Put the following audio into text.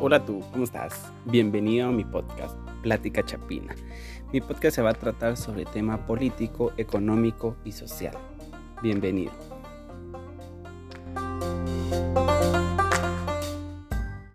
Hola tú, ¿cómo estás? Bienvenido a mi podcast, Plática Chapina. Mi podcast se va a tratar sobre tema político, económico y social. Bienvenido.